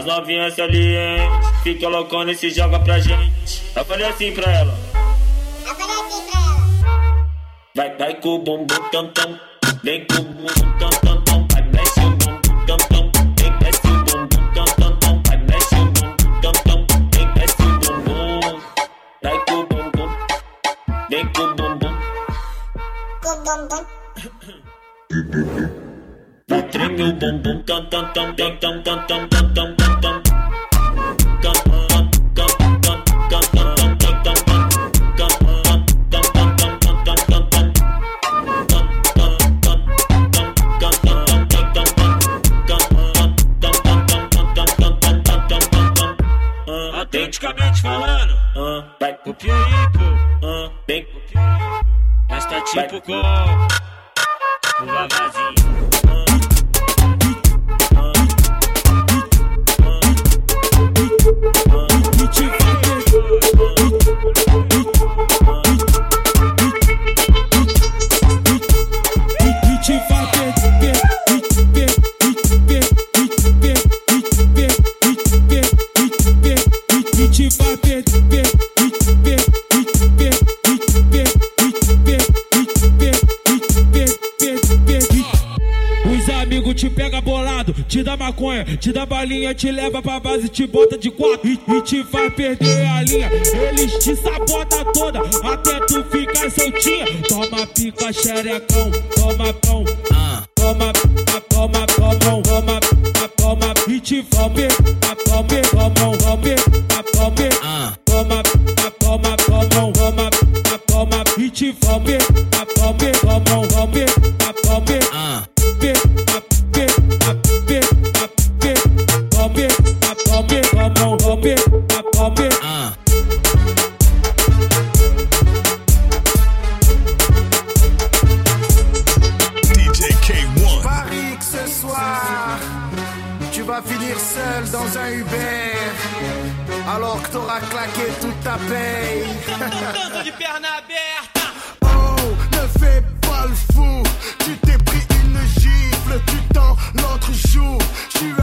As novinhas salientes. Fica loucona e se joga pra gente. Eu falei assim pra ela. Eu falei assim pra ela. Vai, vai com o bumbum tam tam. Vem com o bumbum tam tam tam. Vai, mexe o bumbum tam tam. Vem, mexe o bumbum tam tam tam. Vai, mexe o bumbum tam tam. Vem, mexe o bumbum. Vai com o bumbum. Vem com o bumbum. Com bumbum. Vai treme o bumbum tam tam tam tam tam tam tam tam. Tam, vai pro pico, uh, bem, mas tá tipo com. Maconha, te dá balinha, te leva pra base, te bota de quatro e, e te faz perder a linha. Eles te sabotam toda, até tu ficar soltinha. Toma pica, xerecão, toma pão, jour. Je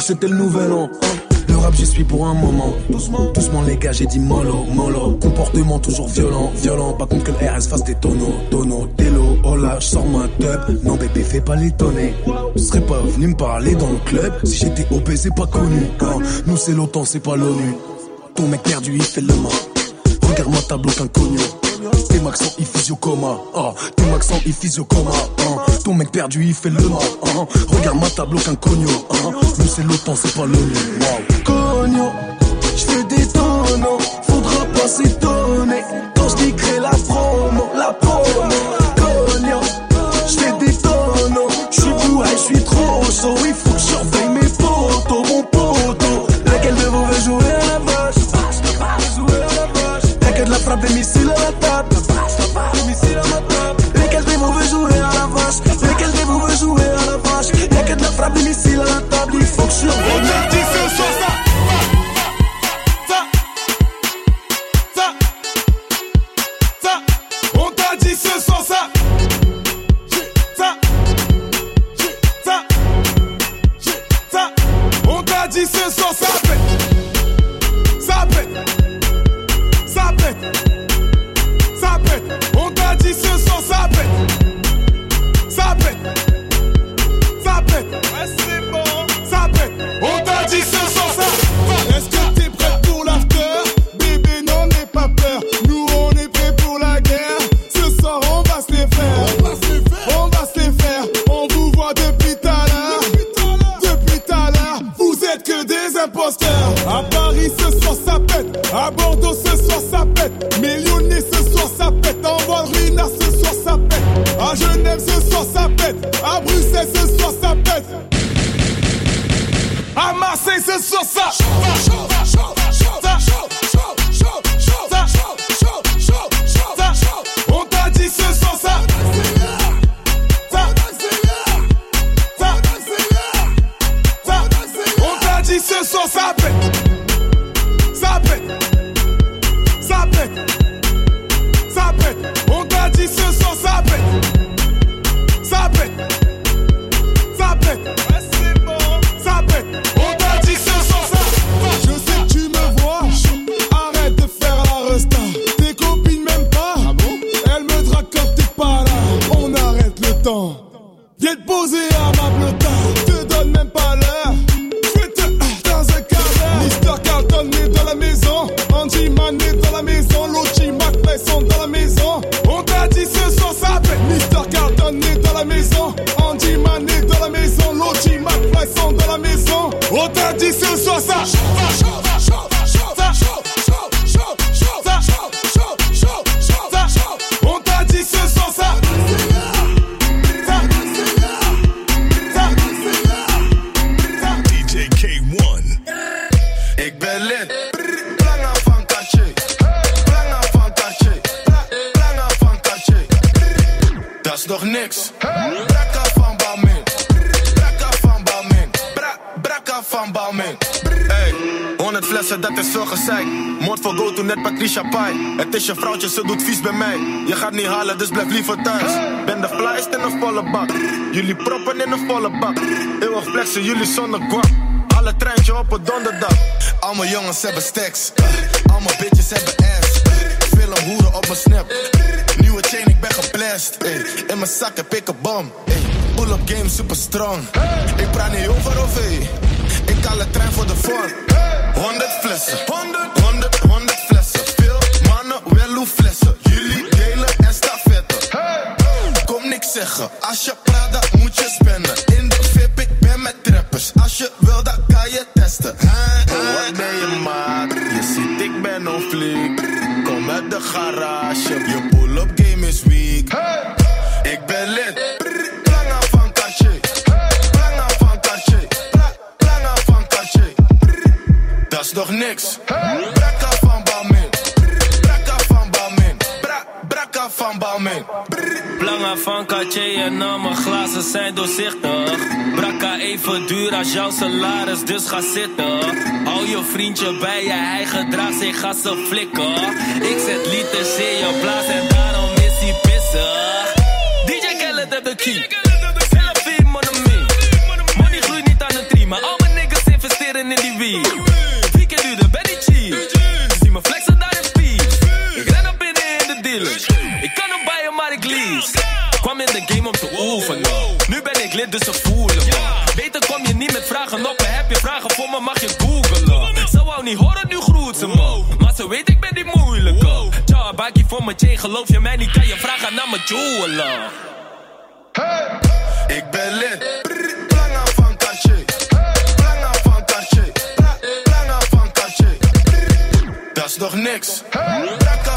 c'était le nouvel an. Le rap, j'y suis pour un moment. Doucement, doucement, les gars, j'ai dit mollo, mollo. Comportement toujours violent, violent. Pas contre que le RS fasse des tonneaux, tonneaux, télo. Oh là, j'sors ma tub. Non, bébé, fais pas l'étonner. Tu serais pas venu me parler dans le club si j'étais OP, c'est pas connu. Quand nous, c'est l'OTAN, c'est pas l'ONU. Ton mec perdu, il fait le mort. Regarde ma table, aucun cognon. Tes maxons, il fusent au coma. Ah, tes maxons, il fusent au coma. Ton mec perdu, il fait le mort. Hein. Regarde ma table, aucun cogno. Hein. Nous, c'est l'OTAN, c'est pas l'ONU. Wow. Cogno, j'fais des tonneaux. Faudra passer ton Est dans la maison. Lochi McFly sont dans la maison. On t'a dit ce soir ça pète. Mister Carlton est dans la maison. Andy Man est dans la maison. Lochi McFly sont dans la maison. On t'a dit ce soir ça. Veel gezeik. Moord voor go to net Patricia Pai. Het is je vrouwtje, ze doet vies bij mij. Je gaat niet halen, dus blijf liever thuis. Ben de flyest in een volle bak. Jullie proppen in een volle bak. Eeuwig flexen, jullie zonder guap. Alle treintje op een donderdag. Al mijn jongens hebben stacks. Al mijn bitches hebben ass. Film hoeren op mijn snap. Nieuwe chain, ik ben geblest. In mijn zak heb ik een bom. Pull-up game super strong. Ik praat niet over OV. Ik haal de trein voor de vorm. 100 flessen. 100, 100, 100 flessen. Veel mannen, wel hoe flessen. Jullie delen en stafetten. Kom niks zeggen. Als je praat, dan moet je spenden. In de VIP, ik ben met trappers. Als je wil, dan kan je testen. Huh? Wat ben je maat? Je ziet, ik ben een fliek. Kom uit de garage. Niks. Brakka van Balmain. Brakka van Balmain. Bra Brakka van Balmain. Planga van Cartier en al mijn glazen zijn doorzichtig. Brakka even duur als jouw salaris, dus ga zitten. Hou je vriendje bij je, hij gedraagt zich als een flikker. Ik zet liters in je blaas en daarom is hij pissig. DJ Khaled heeft de key. Dus ze voelen me. Beter kom je niet met vragen op me. Heb je vragen voor me, mag je googelen. Ze wou niet horen, nu groet ze me. Maar ze weet, ik ben die moeilijke. Tja, bakkie voor mijn chain, geloof je mij niet? Kan je vragen naar mijn jeweler. Ik ben lid. Planga van Cartier. Planga van. Pla- Planga van Cartier. Dat is nog niks. Brakka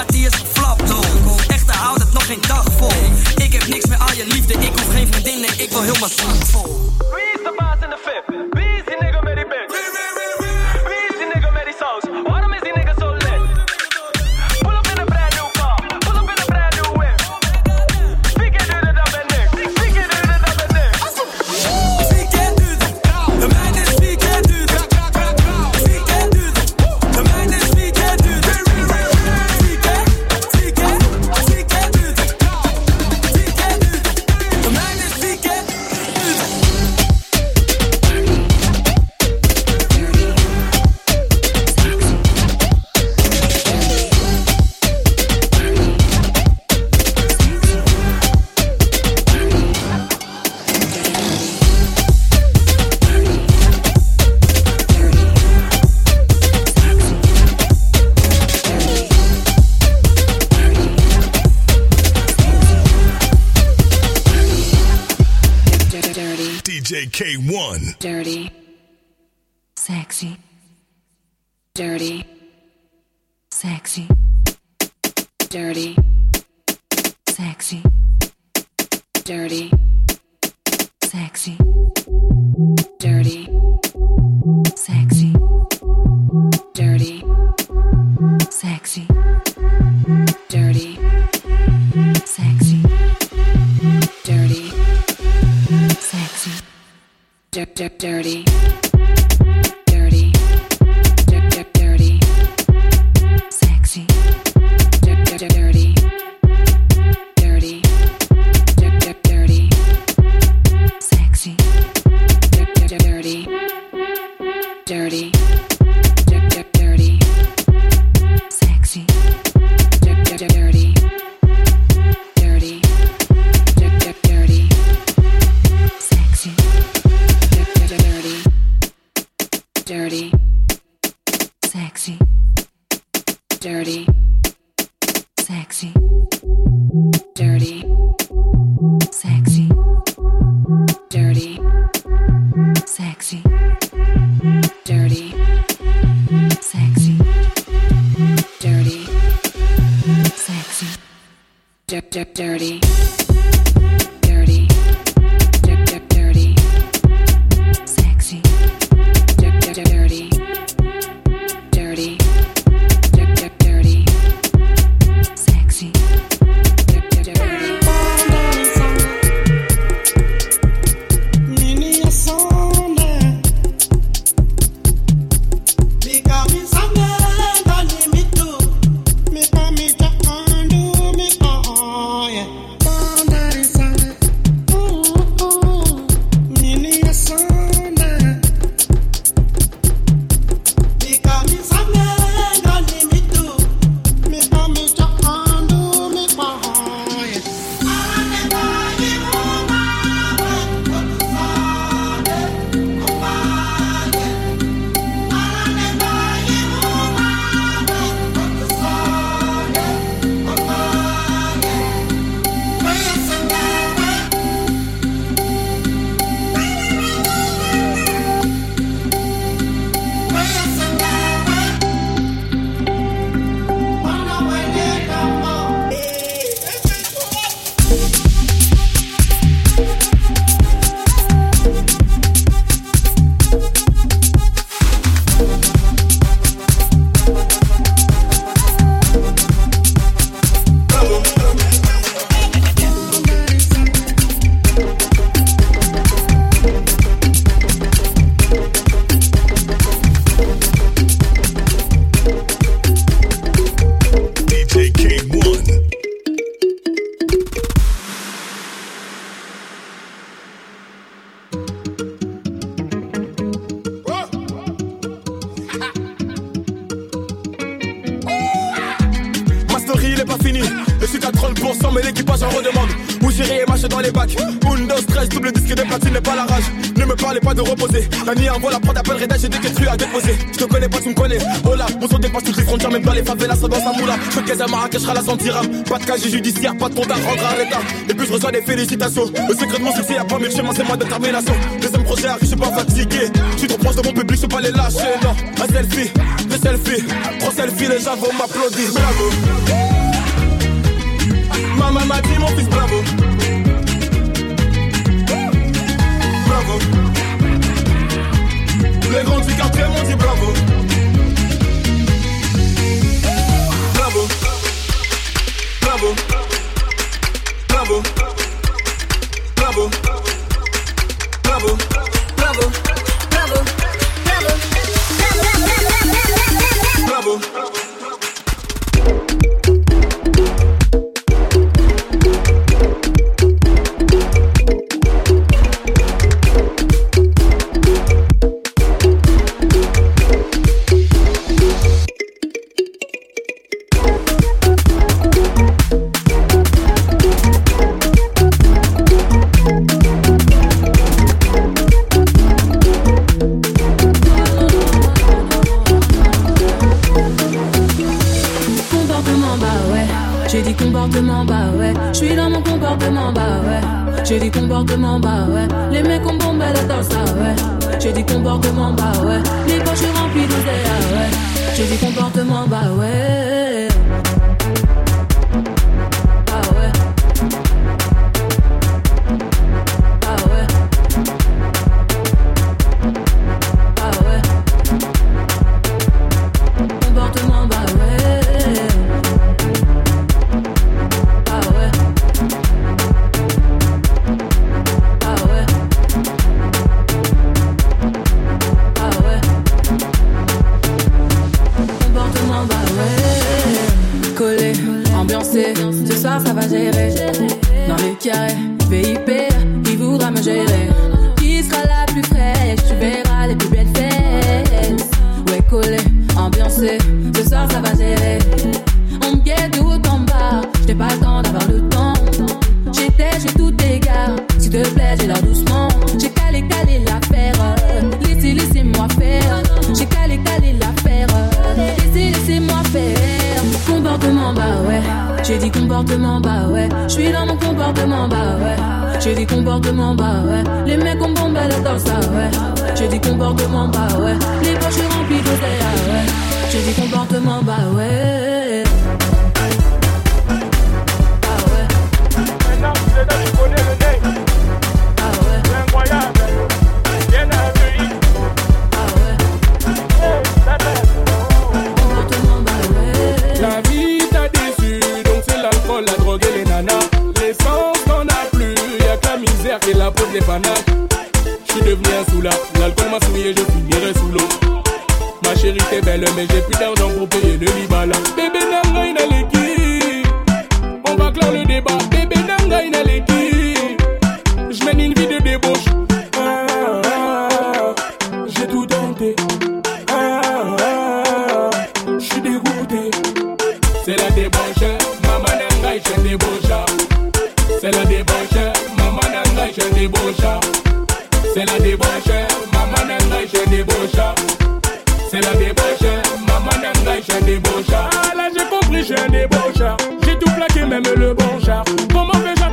my platine n'est pas la rage. Ne me parlez pas de reposer. La nuit en vol, la prod appelle Reda, j'ai des questions à déposer. Je te connais pas, tu me connais. Oh là, mon son dépasse toutes les frontières, même dans les favelas, ça dans sa moula. Je te à Marrakech, la sentira. Pas de casier judiciaire, pas de compte à rendre à l'état. Et puis je reçois des félicitations. Le secret de mon succès, y'a pas mille chemins, c'est ma détermination. Deuxième projet arrive, je suis pas fatigué. Je suis trop proche de mon public, je peux pas les lâcher. Non, un selfie, deux selfies, trois selfies, les gens vont m'applaudir. Bravo. Maman m'a dit, mon fils. Bravo. Les grands du quartier m'ont dit bravo. Bravo. Bravo. Bravo. Bravo. Bravo. Bravo.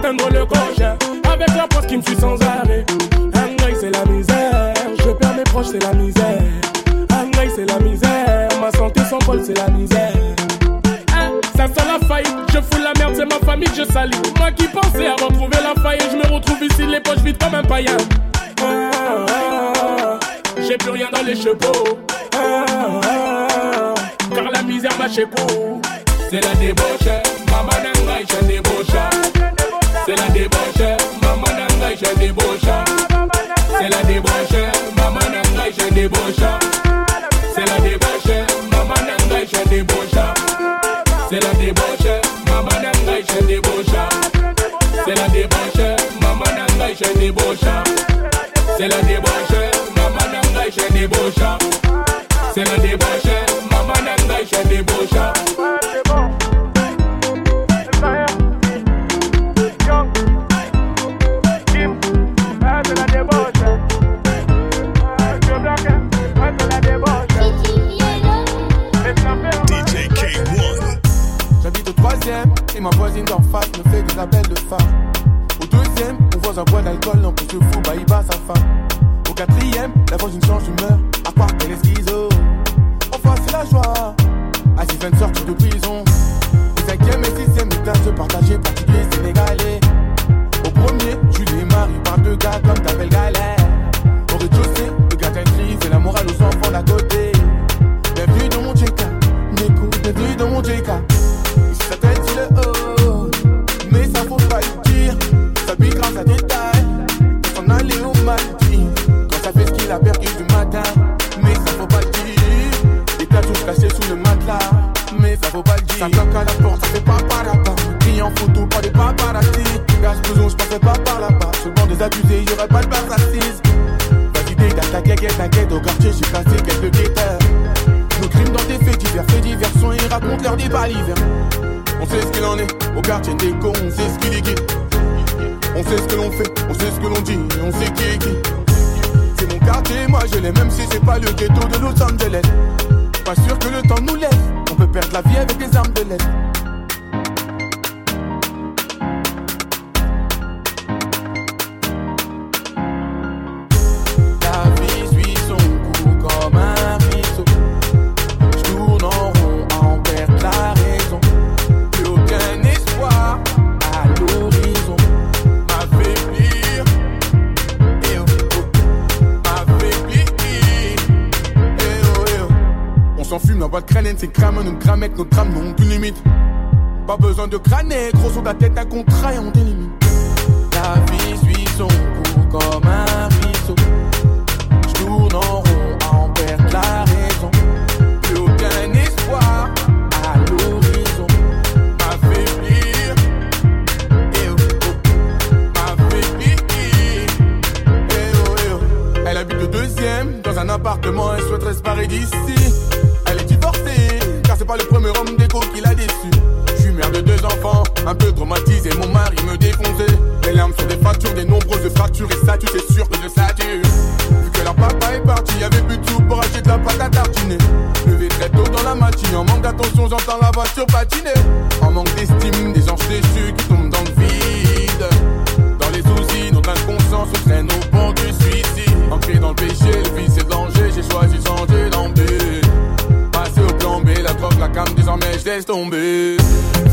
Atteindre le Avec la poste qui me suit sans arrêt. Angaï, c'est la misère. Je perds mes proches, c'est la misère. Angaï, c'est la misère. Ma santé s'envole, c'est la misère. Hein, ça sent la faillite, je fous la merde, c'est ma famille que je salis. Moi qui pensais à retrouver la faillite, je me retrouve ici, les poches vides comme un païen. J'ai plus rien dans les chevaux. Car la misère m'a chez C'est la débauche, maman nangai, je débauche. C'est la débauche, maman nangai, je débauche. C'est la débauche, maman nangai, je débauche. C'est la débauche, maman nangai, je débauche. C'est la débauche, maman nangai, je débauche. C'est la débauche, maman nangai, je débauche. C'est la débauche, maman nangai, je débauche. C'est la débauche, maman nangai, je débauche. Ma voisine d'en face me fait des appels de femme. Au deuxième, on voit un bois d'alcool, l'on pousse de fou, bah il bat sa femme. Au quatrième, la voisine change d'humeur, à part qu'elle est schizo. Enfin, c'est la joie. À 6 sortie de prison. Au cinquième et sixième, les se partager, portugais, sénégalais. Au premier, Julie et Marie parlent de gars comme ta belle galère. Au rez-de-chaussée, le gardien crise et la morale aux enfants d'à côté. Bienvenue dans mon JK, m'écoute, bienvenue dans mon JK. Ça pas toque à la porte, ça fait pas par là-bas. En photo par des paparazzi. Gage besoin, je passais pas par là-bas. Banc des accusés, y'aurait pas de barre assise. Validé, t'as ta gueule, t'inquiète, au quartier, j'ai placé quelques guetteurs. Nos crimes dans des faits divers, faits divers sont, ils racontent leur débat l'hiver. On sait ce qu'il en est, au quartier des cons, on sait ce qu'il est qui. On sait ce que l'on fait, on sait ce que l'on dit, on sait qui est qui. C'est mon quartier, moi je l'ai, même si c'est pas le ghetto de Los Angeles. Pas sûr que le temps nous laisse, peut perdre la vie avec des armes de l'aide. C'est crame, nous cramette, nos drames n'ont plus limite. Pas besoin de crâner, gros sur la tête, un contrat et on t'élimine. La vie suit son cours comme un ruisseau. J'tourne en rond en perdre la raison. Plus aucun espoir à l'horizon. M'affaiblir, eh oh, oh. m'affaiblir, eh oh, eh oh. Elle habite le deuxième dans un appartement, elle souhaiterait se barrer d'ici. Pas le premier homme d'écho qui l'a déçu. Je suis mère de deux enfants, un peu traumatisé, mon mari me défonçait. Les larmes sur des factures, des nombreuses fractures, et ça, tu sais sûr que je sature. Vu que leur papa est parti, y'avait plus de tout pour acheter de la pâte à tartiner. Levé très tôt dans la matinée, en manque d'attention, j'entends la voiture patiner. En manque d'estime, Don't be.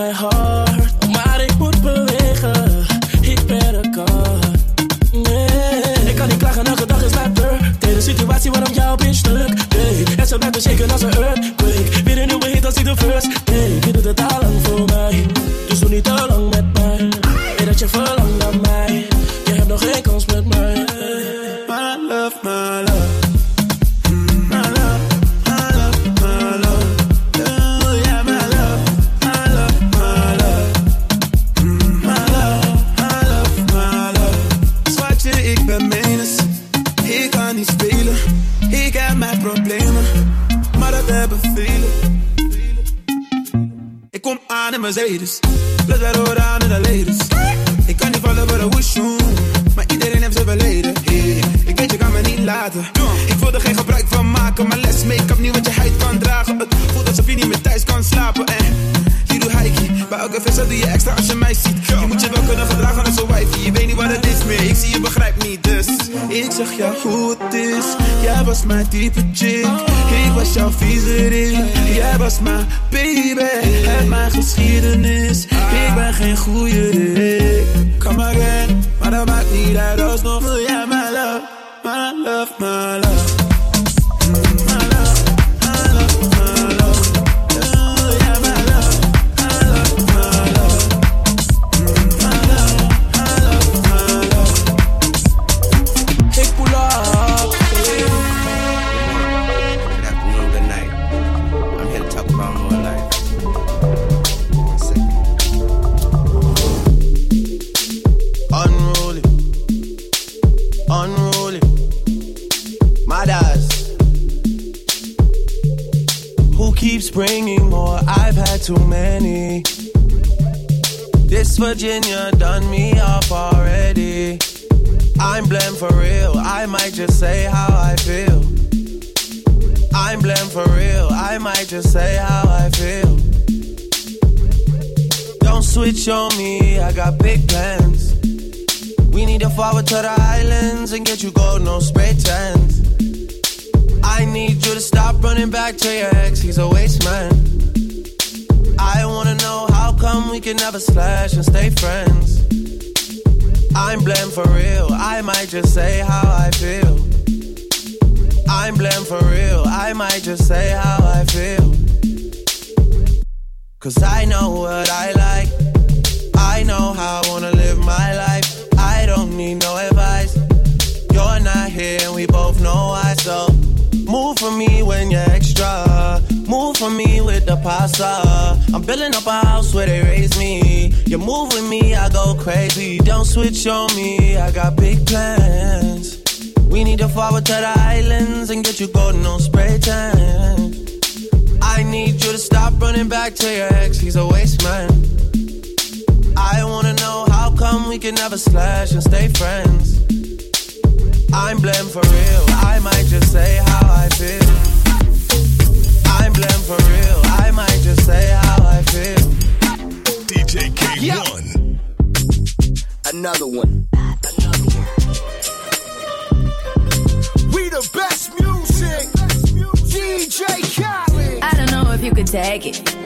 my heart. Keeps bringing more? I've had too many. This Virginia done me off already. I'm blamed for real. I might just say how I feel. I'm blamed for real. I might just say how I feel. Don't switch on me. I got big plans. We need to forward to the islands and get you gold, no spray tans. I need you to stop running back to your ex. He's a waste man. I wanna know how come we can never slash and stay friends. I'm blamed for real. I might just say how I feel. I'm blamed for real. I might just say how I feel. Cause I know what I like. I know how I wanna live my life. I don't need no for me when you're extra. Move for me with the pasta. I'm building up a house where they raise me. You move with me, I go crazy. Don't switch on me, I got big plans. We need to forward to the islands and get you golden on spray tan. I need you to stop running back to your ex, he's a waste man. I wanna know how come we can never slash and stay friends. I'm blamed for real, I might just say how I feel. I'm blamed for real, I might just say how I feel. DJ K1. Another one. We the best music. DJ Khaled. I don't know if you could take it.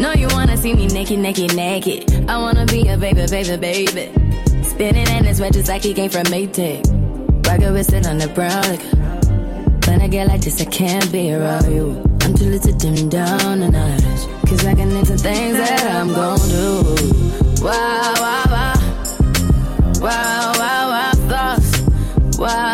No, you wanna see me naked, naked, naked. I wanna be a baby, baby, baby. Spinning in his red just like he came from Maytag. Rocket with it on the brown like. When I get like this, I can't be around you. I'm too little to dim down the night. Cause I can into things that I'm gon' do. Wow, wow, wow. Wow, wow, wow, thoughts. Wow.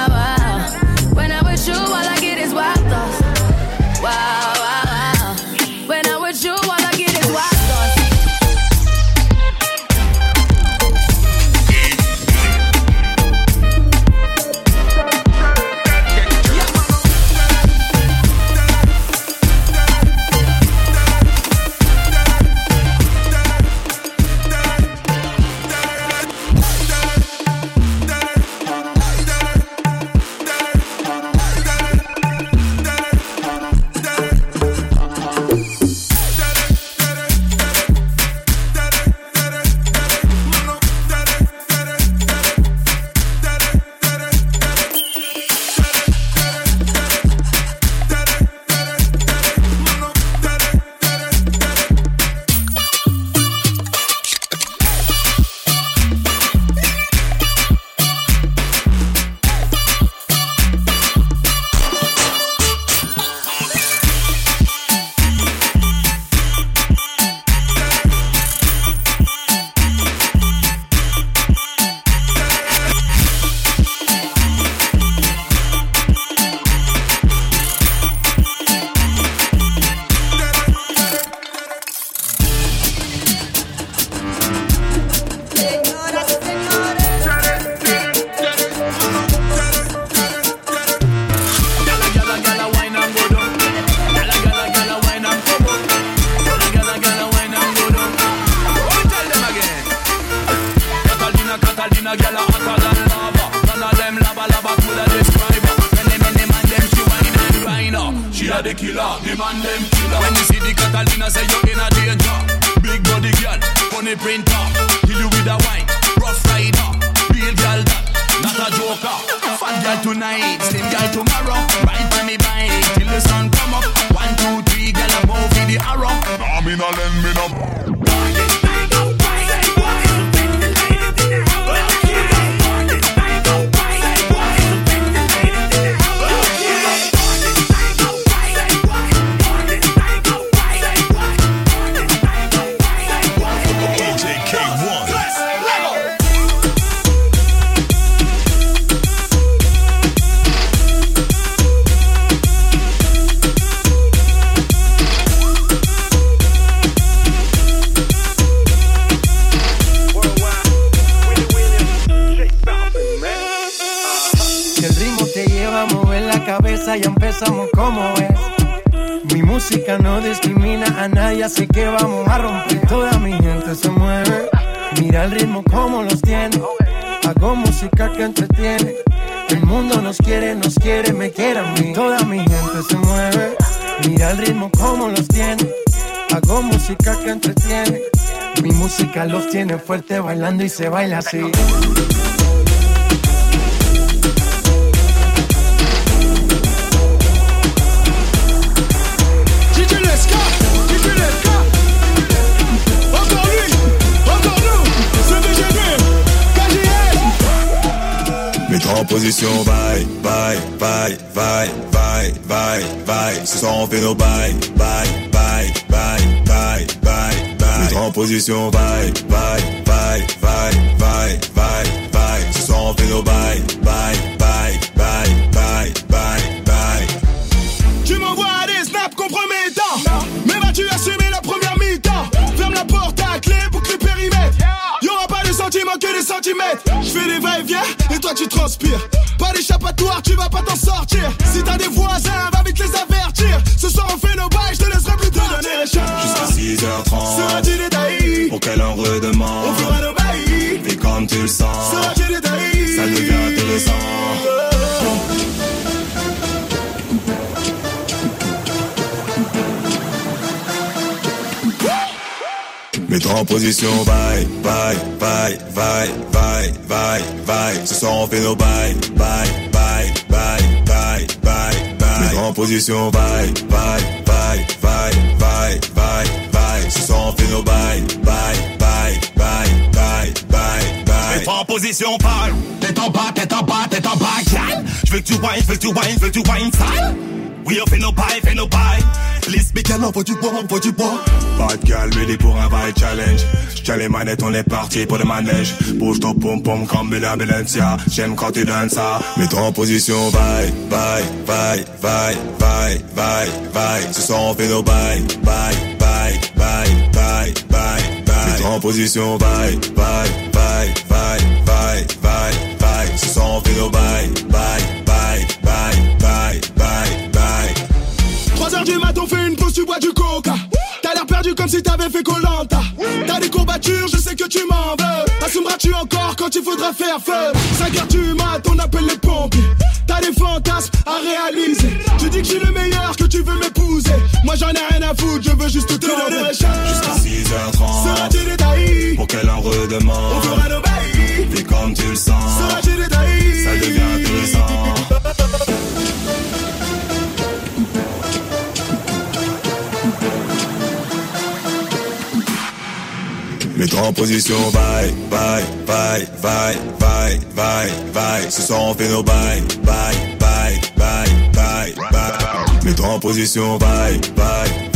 BGB, KGS. Mets-toi en position, bye, bye, bye, bye, bye, bye, bye. Ce soir on fait nos bye, bye, bye, bye, bye, bye, bye. En position, bye, bye, bye, bye, bye, bye, bye. Ce soir on fait nos bye, bye, bye, bye, bye, bye, bye. Tu m'envoies des snaps compromettants. Mais vas-tu assumer la première mi-temps? Ferme la porte à clé pour que le périmètre. Y'aura pas de sentiments que des centimètres. Je fais des va-et-vient et toi tu transpires. Pas d'échappatoire, tu vas pas t'en sortir. Si t'as des voisins, va vite les avertir. Ce soir on fait nos bails, je te laisserai plus te donner les 6h30. Seras-tu détaillé Pour qu'elle en redemande. On fera nos bails. Fais comme tu le sens. Seras-tu détaillé Ça devient intéressant. Mets-toi en position, bye, bye, bye, bye, bye, bye, bye. Ce soir on fait nos bye, bye, bye, bye, bye, bye, Mets-toi en position, bye, bye, bye, bye, bye, bye, bye. Ce soir on fait nos bye, bye, bye, bye, bye, bye, bye. Mets-toi en position, parle. Tête en bas, tête en bas, tête en bas, gal. Je veux que tu whines, je veux que tu whines, je veux que tu whines sale. Oui, on fait nos bails, fait nos bails. Liste, mais gal, envoie du bois, envoie du bois. Pas de calme, pour un vibe challenge. J'tiens les manettes, on est parti pour le manège. Bouge ton pom pom comme la Balencia. J'aime quand tu donnes ça. Mets-toi en position, bye, bye, bye, bye, bye, bye, bye. Ce soir on fait nos bye, bye, bye, bye, bye, bye, bye. Mets-toi en position, bye, bye, bye, bye, bye, bye, bye. Ce soir on fait nos bye, bye, bye, bye, bye, bye, bye. 3 heures du mat, on fait une pause, tu bois du coca. T'as l'air perdu comme si t'avais fait Colanta. T'as des courbatures, je sais que tu m'en veux. Assumeras-tu encore quand il faudra faire feu 5 heures du mat, on appelle les pompiers. T'as des fantasmes à réaliser. Tu dis que je suis le meilleur, que tu veux m'épouser. Moi j'en ai redemande. On fera nos bails. Comme tu le sens. Ça devient intéressant. Mets-toi en position, bye, bye, bye, bye, bye, bye, bye. Ce soir on fait nos bye, bye, bye, bye, bye, bye. Mets-toi en position, bye, bye,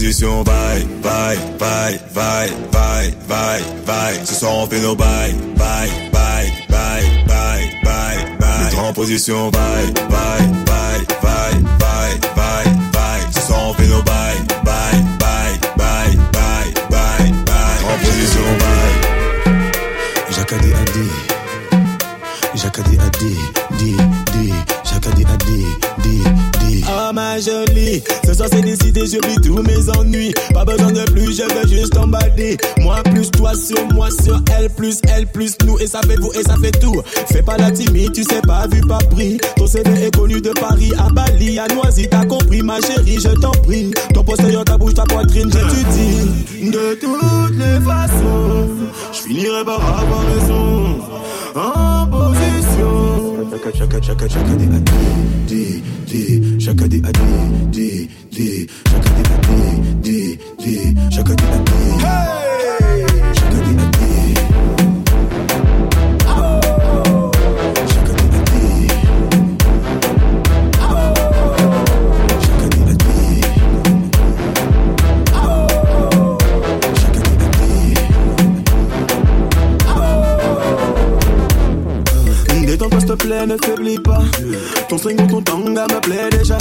position, bye, bye, bye, bye, bye, bye, bye. Ce soir on fait nos bye, bye, bye, bye, bye, bye, bye. En position, bye, bye, bye, bye, bye, bye, bye. Ce soir on fait nos bye, bye, bye, bye, bye, bye, bye. En position, bye. Jacadi a dit, Jacadi a dit, dit, dit, a dit, dit, Oh ma jolie, ce soir c'est décidé, j'oublie tous mes ennuis. Pas besoin de plus, je veux juste emballer. Moi plus toi sur moi sur elle plus elle plus nous et ça fait vous et ça fait tout. Fais pas la timide, tu sais pas vu pas pris. Ton CV est connu de Paris à Bali, à Noisy, t'as compris ma chérie, je t'en prie. Ton postérieur, ta bouche, ta poitrine, j'étudie. De tout les façons, je finirai par avoir raison. Position. Chaka chaka chaka chaka di adi di di chaka di adi di di chaka di adi di di chaka di adi. Chaka di adi te plaît, ne faiblis pas. Ton string ton tanga me plaît déjà.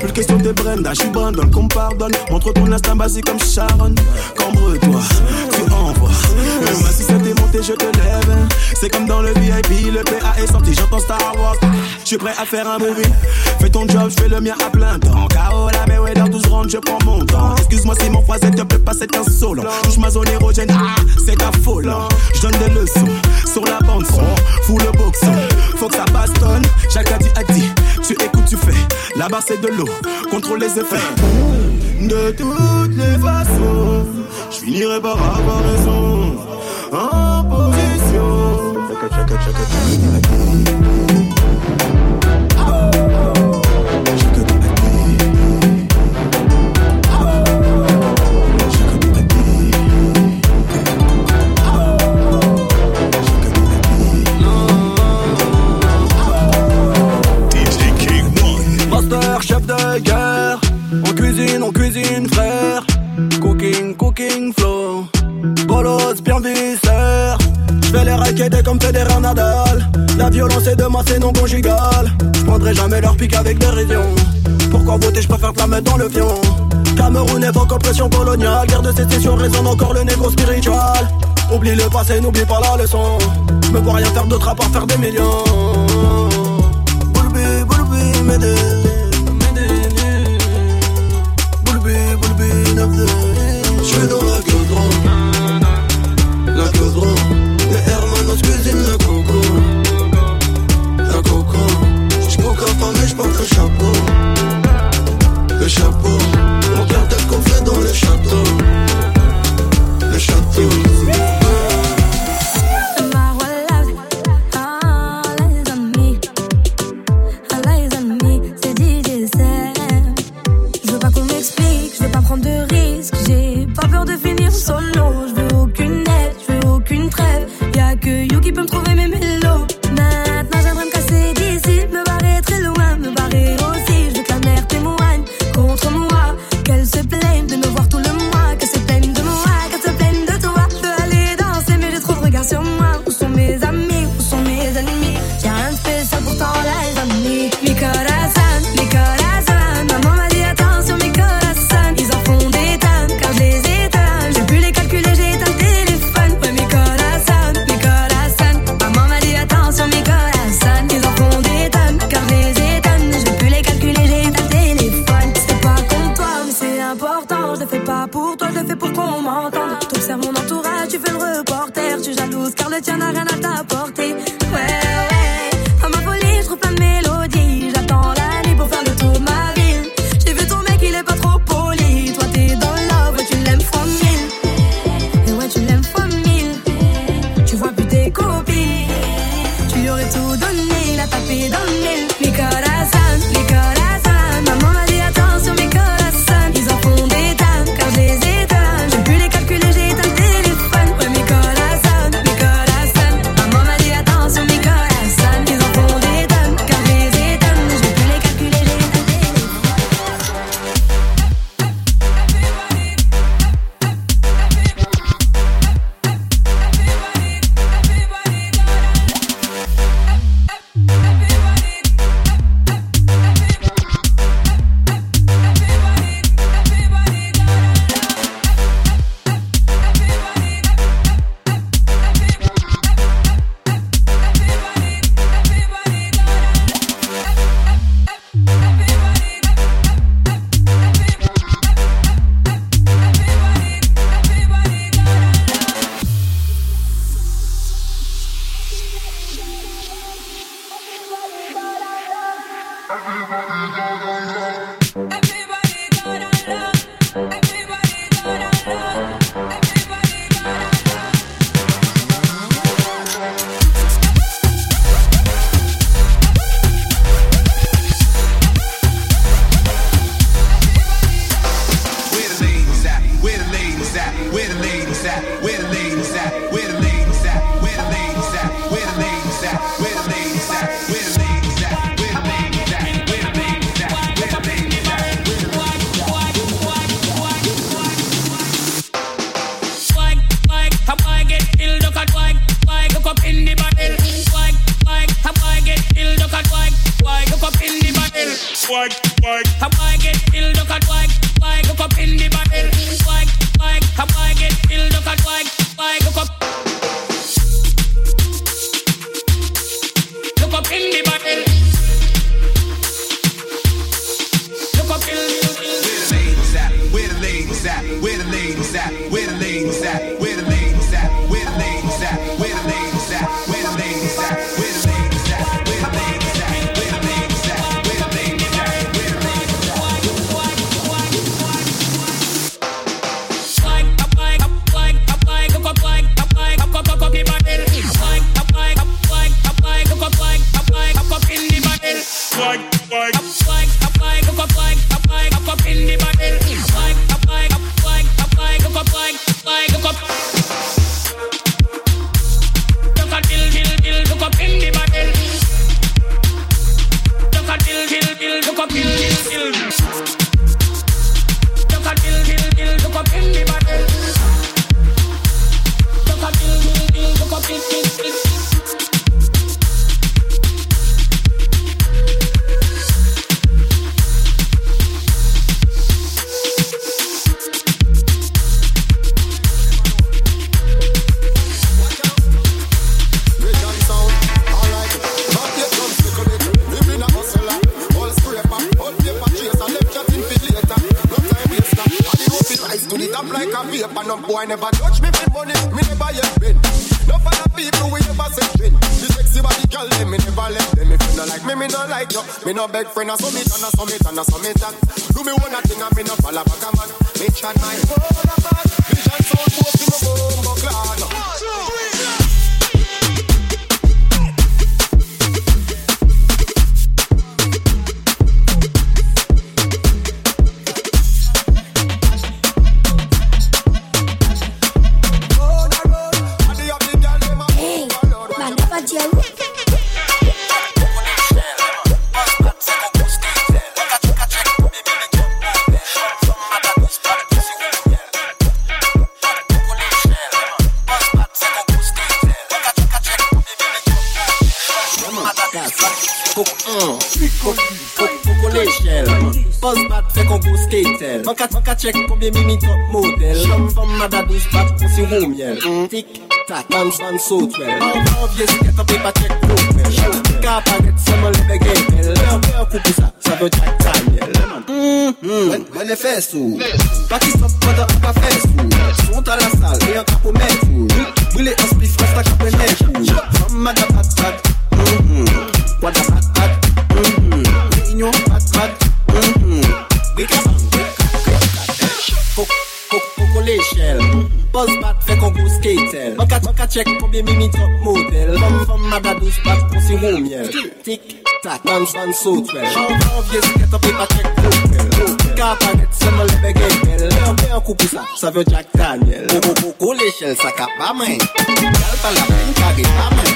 Plus question de Brenda, je suis Brandon, qu'on pardonne. Montre ton instinct basique comme Sharon. Cambre-toi, tu envoies. Ma si t'es monté, je te lève. C'est comme dans le VIP, le PA est sorti, j'entends Star Wars. Je suis prêt à faire un movie. Fais ton job, je fais le mien à plein temps. KO la mais ouais, dans 12 rounds, je prends mon temps. Excuse-moi si mon phrasé te plaît pas, c'est insolent. Touche ma zone érogène, ah, c'est affolant. Je donne des leçons sur la bande son. Fous le boxon, faut que ça bastonne. Jacques a dit, a dit, tu écoutes, tu fais. Là-bas c'est de l'eau, contrôle les effets. De toutes les façons, je finirai par avoir raison. En position. Bolos, bien visseur. J'fais les raquettes comme Federer Nadal. La violence est de moi, c'est non conjugal. J'prendrai jamais leur pique avec dérision. Pourquoi voter, j'préfère te la mettre dans le pion. Cameroun évoque oppression coloniale. Guerre de sécession résonne encore le négro spiritual. Oublie le passé, n'oublie pas la leçon. J'me vois rien faire d'autre à part faire des millions. Boulbi, boulbi, m'aider. Boulbi, boulbi, le chapeau. Le chapeau. Mon cartel qu'on fait dans le château Like a paper, no boy never touch me for money, me never yet been. No other people we ever say trend. The sexy body girl, them me never let them. If you no like me, me no like you. Me no beg friend, I summit and I summit and I summit that. Do me one thing and me no follow back a man. Me chat my whole about. Vision sound post in my bomb clan. Mwen ka, ka chek konbyen mi mi top model. Chom fom mada douz bat konsi roum yel mm. Tik tak, ban san sot wel An vye sket api pa chek kout wel Ka paget seman lebe genel Lèr lèr koupi sa, sa vyo chak Daniel Mwen e fesou Pati sop mada an pa fesou Sont a la sal, e an kapo metou Bwile an spi fres la kapen metou Fom mada pat pat Wada pat Buzz bat fè kon gwo skater Mwen ka, ka check konbyen mimi top model Mwen fèm mada dous bat kon si hon miel Tik tak, man san sotwel Jan vye sket api pa chek kotel Ka panet se mwen lebe gebel Lè an an koupi sa, sa vyo Jack Daniel Oko koko le chel sa ka pa men Gal pa la pen kage pa men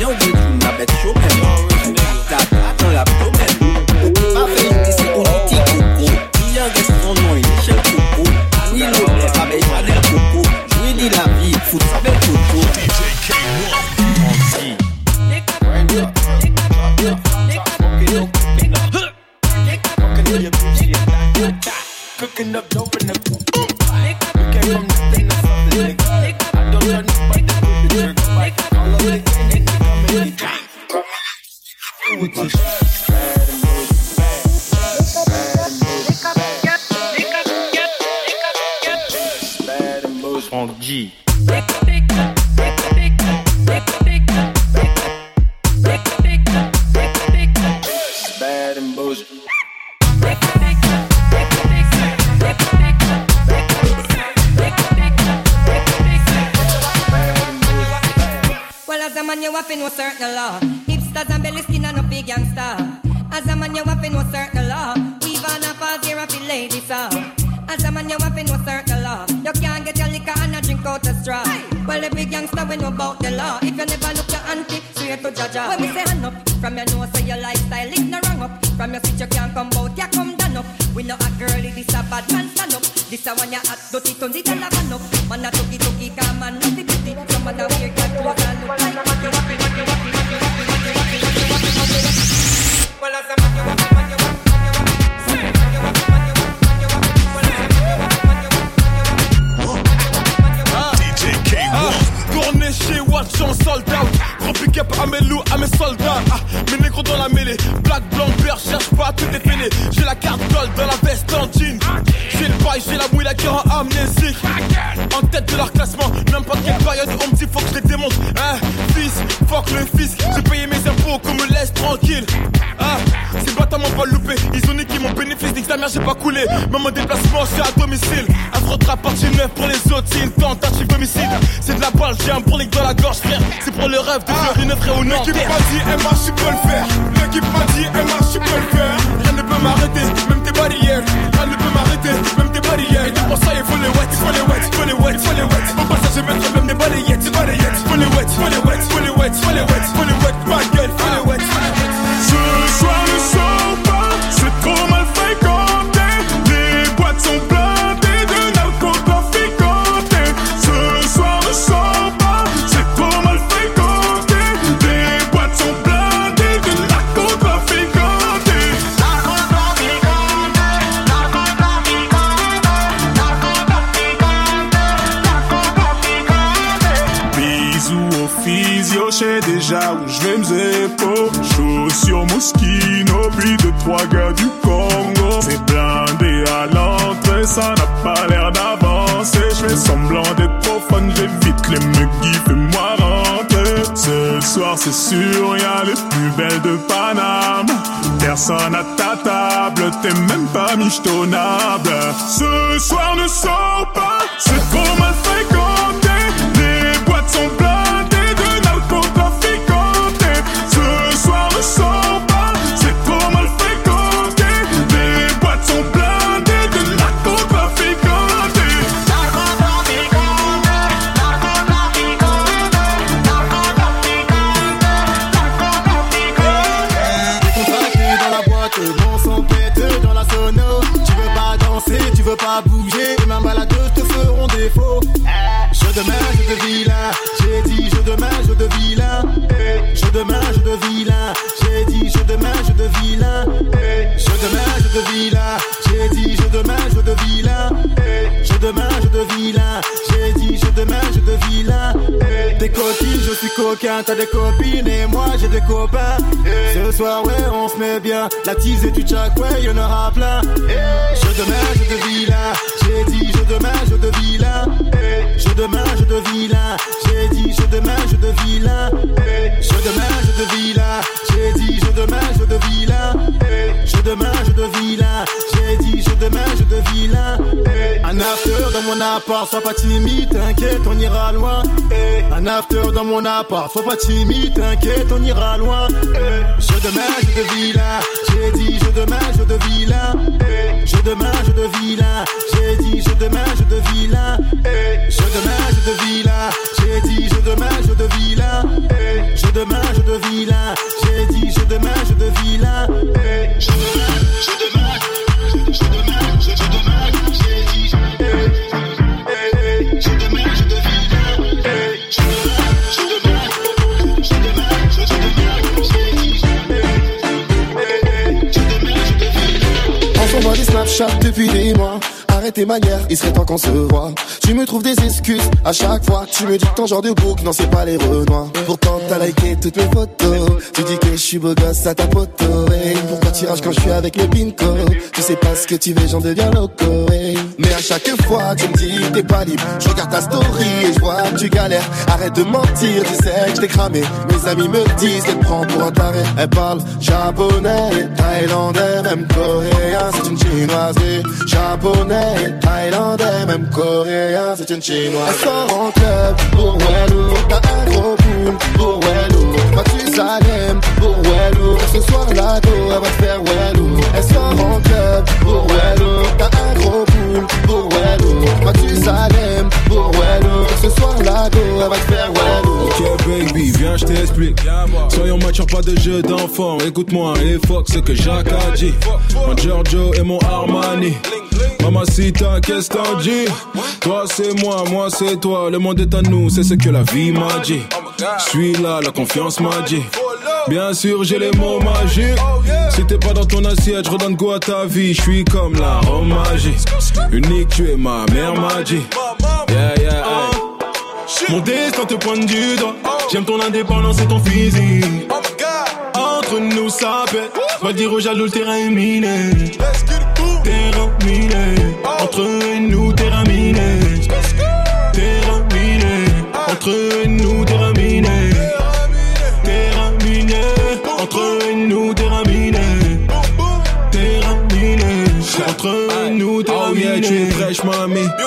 Yon gwe tou na bet chopen Dak dak nan la ptomen Ou pa fe yon Cooking up dope in when it went Personne à ta table, t'es même pas michetonnable. Ce soir coquin, t'as des copines et moi j'ai des copains. Ce soir, ouais, on se met bien. La tease et du jack, ouais, y'en aura plein. Jeu de main, jeu de vilain, j'ai dit jeu de main, jeu de vilain. Jeu de main, jeu de vilain, j'ai dit jeu de main, jeu de vilain. Jeu de main, jeu de vilain, j'ai dit jeu de main, jeu de vilain. Jeu de main, jeu de vilain, j'ai dit jeu de main, jeu de mon appart, sois pas timide, t'inquiète, on ira loin. Un after dans mon appart, sois pas timide, t'inquiète, on ira loin. Jeu de main, jeu de vilain, j'ai dit jeu de main, jeu de vilain. Jeu de main, jeu de vilain, j'ai dit jeu de main, jeu de vilain. Jeu de main, jeu de vilain, chaque depuis des Tes manières, il serait temps qu'on se voit. Tu me trouves des excuses à chaque fois. Tu me dis que ton genre de bouc, non, c'est pas les renois. Pourtant, t'as liké toutes mes photos. Tu dis que je suis beau gosse à ta poteau. Hey, pourquoi tu rages quand je suis avec mes pinko? Tu sais pas ce que tu veux, j'en deviens loco. Mais à chaque fois, tu me dis t'es pas libre. Je regarde ta story et je vois que tu galères. Arrête de mentir, tu sais que t'ai cramé. Mes amis me disent qu'elle prend pour un taré. Elle parle japonais, thaïlandais, même coréen. C'est une chinoise et japonais, thaïlandais, même coréen. C'est une chinoise. Elle sort en club pour Wellou. T'as un gros boule pour Wellou. Moi tu Salem pour Wellou. Ce soir la go, elle va te faire Wellou. Elle sort en club pour Wellou. T'as un gros boule pour Wellou. Moi tu Salem pour Wellou. Ce soir la go, elle va te faire Wellou. Ok baby, viens je t'explique Soyons matures, pas de jeu d'enfant Écoute-moi et fuck ce que Jacques a dit Mon Giorgio et mon Armani Mamacita, qu'est-ce que t'en dis Toi c'est moi, moi c'est toi Le monde est à nous, c'est ce que la vie m'a dit suis là, la confiance m'a dit Bien sûr j'ai les mots magiques Si t'es pas dans ton assiette, je redonne goût à ta vie Je suis comme la Rome magique Unique, tu es ma mère m'a dit Yeah, yeah, hey. Mon destin te pointe du doigt. J'aime ton indépendance et ton physique. Entre nous, ça pète. Va dire aux jaloux, le terrain est miné. Oh. Entre eux et nous, terminé. Terminé. Ah. Entre eux et nous, terminé. Terminé. Entre eux et nous, terminé. Terminé. Entre eux et nous, terminé. Oh yeah, tu es mamie.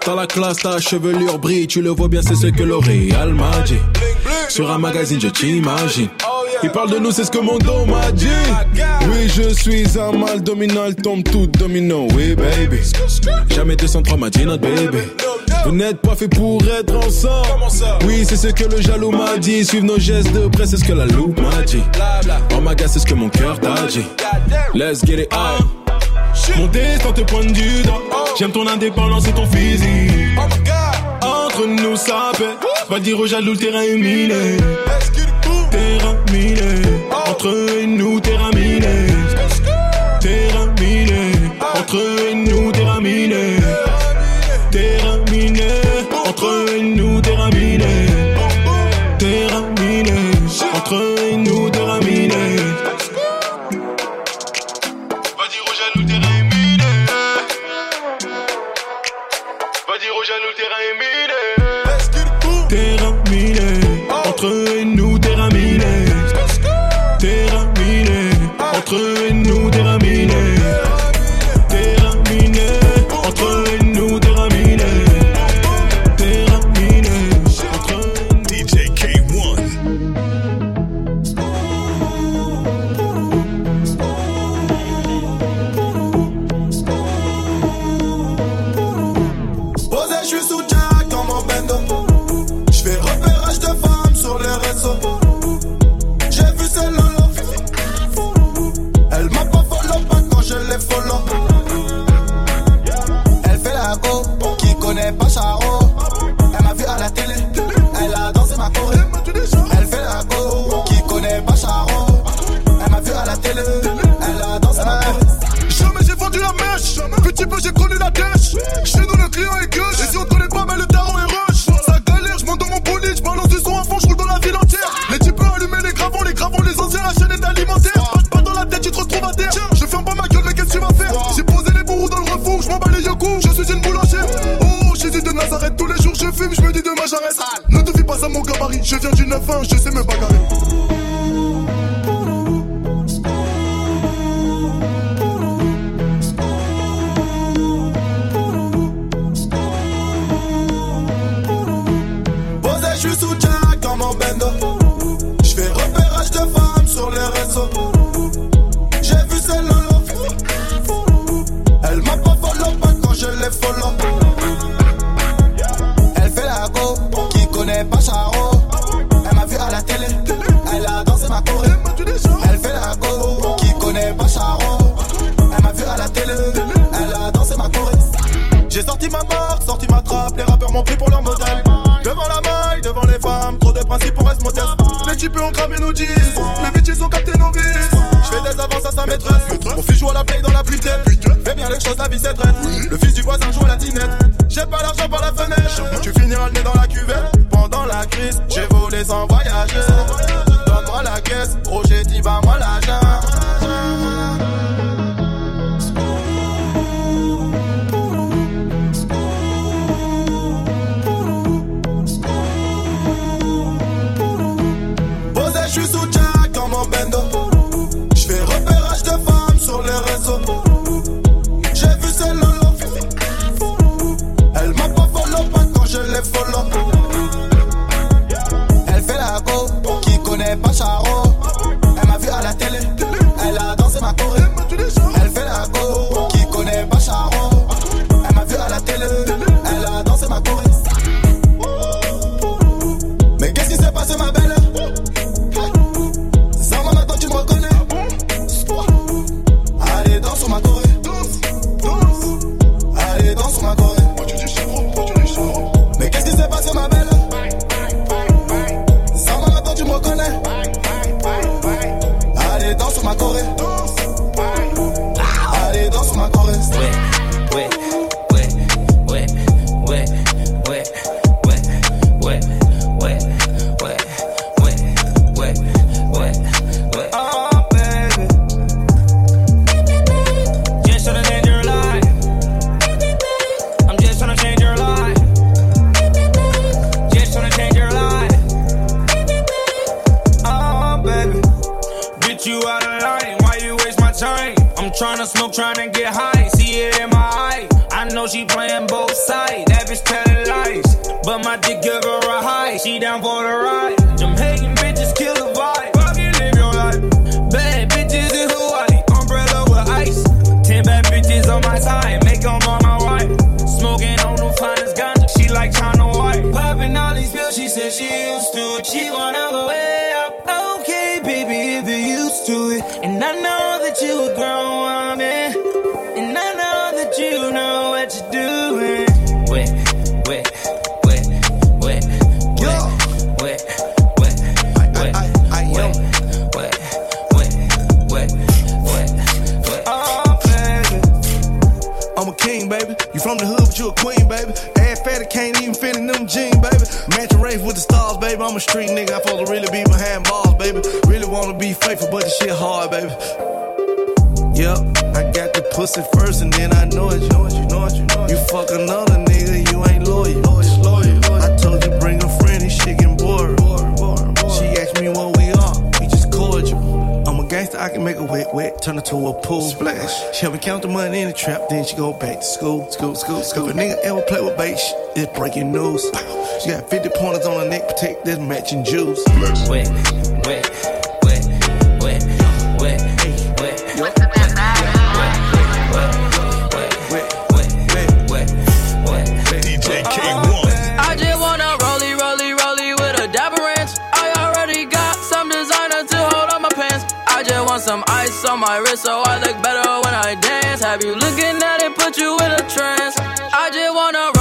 T'as la classe, ta chevelure brille, tu le vois bien, c'est ce que L'Oréal m'a dit. Sur un magazine, je t'imagine. Il parle de nous, c'est ce que mon dos m'a dit. Oui, je suis un mal dominant, tombe tout domino. Oui, baby. Jamais 203 m'a dit notre baby. Vous n'êtes pas fait pour être ensemble. Oui, c'est ce que le jaloux m'a dit. Suivre nos gestes de près, c'est ce que la loupe m'a dit. En magasin c'est ce que mon cœur t'a dit. Let's get it on. Mon destin te pointe du. J'aime ton indépendance et ton physique. Oh Entre nous, ça paie. Va dire aux jaloux, le terrain est miné. client can make a wet, wet, turn her to a pool. Splash. She help me count the money in the trap, then she go back to school. School, school, school. If a nigga ever play with bait, it's breaking news. She got 50 pointers on her neck, protect this matching jewels. Wet, wet. some ice on my wrist so I look better when I dance. Have you looking at it, put you in a trance? I just wanna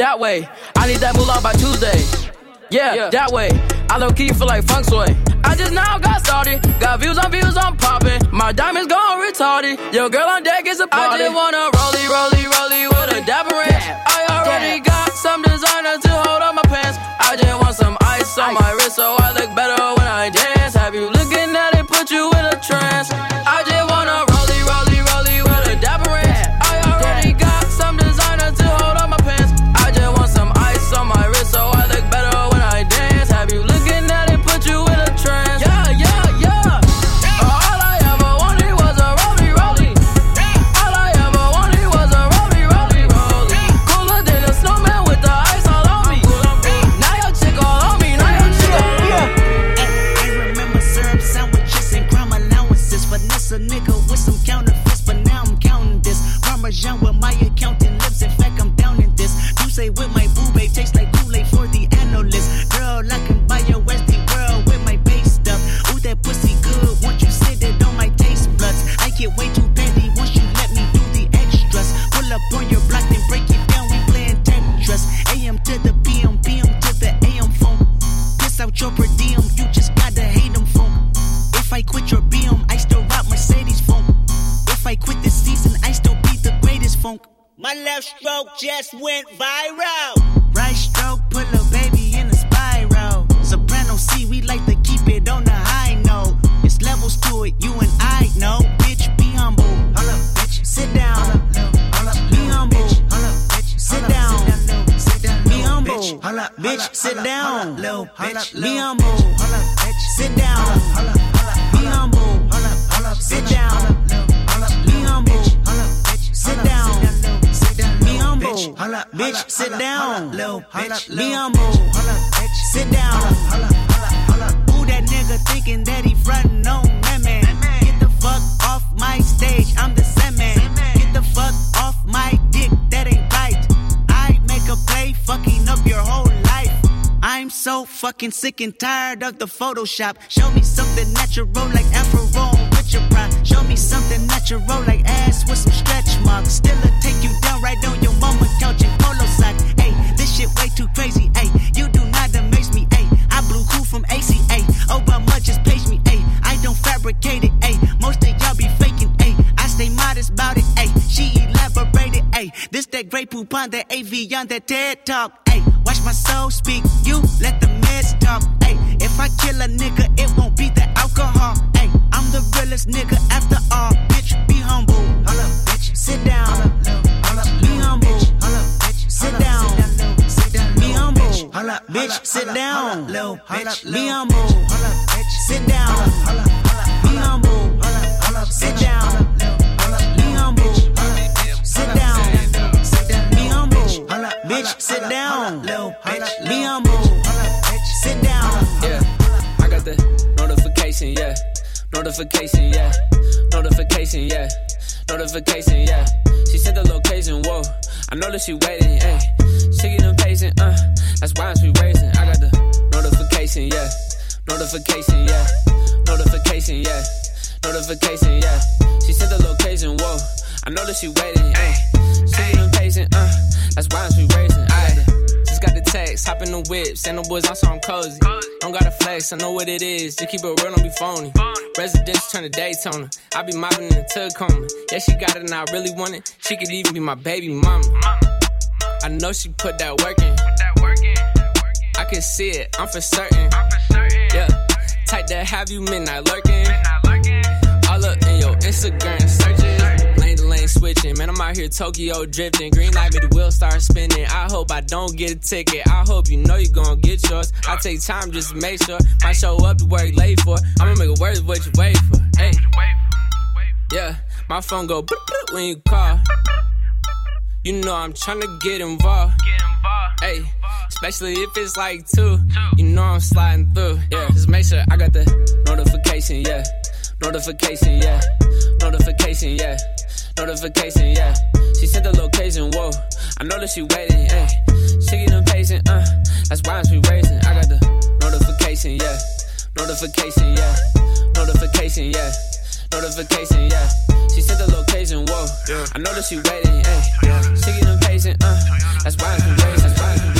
that way. I need that moolah by Tuesday. Yeah, yeah. that way. I low key feel like funk sway. I just now got started. Got views on views, I'm popping. My diamonds gone retarded. Yo, girl on deck is a party. I just wanna rollie, rollie, rollie with a dapper ranch. I already got some designer to hold on my pants. I just want some ice on my wrist so I look better fucking sick and tired of the Photoshop. Show me something natural like Afro on Richard pride. Show me something natural like ass with some stretch marks. Still a take you down right on your mama couch in polo socks. Hey, this shit way too crazy. Hey, you do not amaze me. Hey, I blew cool from ACA. much just page me. Hey, I don't fabricate it. Hey, most of y'all be faking. Hey, I stay modest about it. Hey, she elaborated. Hey, this that great poupon, that AV on that TED talk. Hey, watch my soul speak. Humble. Bitch, sit down. Be humble. Sit down. Be humble. Sit down. Be humble. Sit down. Be humble. Bitch, sit down. Be humble. Sit down. Yeah, I got the notification, yeah. Notification, yeah. Notification, yeah. Notification, yeah. She sent the location, whoa. I know that she waiting, hey. She get impatient, uh. That's why she racing. I got the notification, yeah. Notification, yeah. Notification, yeah. Notification, yeah. She sent the location, whoa. I know that she waiting, hey. She get impatient, uh. That's why she racing. I got the, just got the text, hop in the whip, send the boys on some cozy. Don't gotta flex, I know what it is. Just keep it real, don't be phony. Residential turn to Daytona. I be mobbing in the Tacoma. Yeah, she got it and I really want it. She could even be my baby mama. I know she put that work in. I can see it, I'm for certain. Yeah, type that have you midnight lurking. All up in your Instagram searches. Switching. Man, I'm out here Tokyo drifting. Green light, made the wheel start spinning. I hope I don't get a ticket. I hope you know you gon' get yours. I take time just to make sure. Might show up to work late for. I'ma make it worth what you wait for. Hey. Yeah, my phone go when you call. You know I'm tryna get involved. Hey, especially if it's like two. You know I'm sliding through. Yeah, just make sure I got the notification. Yeah, notification. Yeah, notification. Yeah, notification. Yeah. She sent the location. Whoa, I know that she waiting. Hey, she get impatient. Uh, that's why she racing. I got the notification. Yeah, notification. Yeah, notification. Yeah. Notification, yeah. She sent the location, whoa. I know that she waiting, hey. She get impatient, uh. That's why I'm